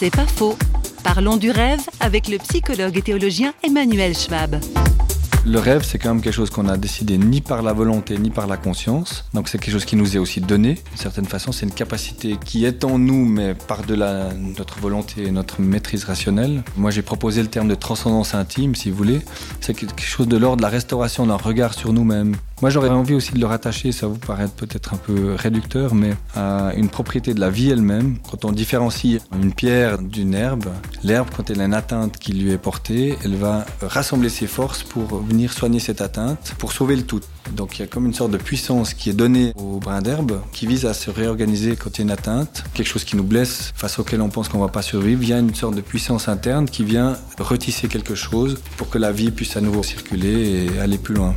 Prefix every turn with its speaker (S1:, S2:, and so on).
S1: C'est pas faux. Parlons du rêve avec le psychologue et théologien Emmanuel Schwab.
S2: Le rêve, c'est quand même quelque chose qu'on a décidé ni par la volonté ni par la conscience. Donc c'est quelque chose qui nous est aussi donné. D'une certaine façon, c'est une capacité qui est en nous, mais par-delà notre volonté et notre maîtrise rationnelle. Moi, j'ai proposé le terme de transcendance intime, si vous voulez. C'est quelque chose de l'ordre de la restauration d'un regard sur nous-mêmes. Moi, j'aurais envie aussi de le rattacher, ça vous paraît peut-être un peu réducteur, mais à une propriété de la vie elle-même. Quand on différencie une pierre d'une herbe, l'herbe, quand elle a une atteinte qui lui est portée, elle va rassembler ses forces pour venir soigner cette atteinte, pour sauver le tout. Donc il y a comme une sorte de puissance qui est donnée au brin d'herbe, qui vise à se réorganiser quand il y a une atteinte, quelque chose qui nous blesse, face auquel on pense qu'on va pas survivre. A une sorte de puissance interne qui vient retisser quelque chose pour que la vie puisse à nouveau circuler et aller plus loin.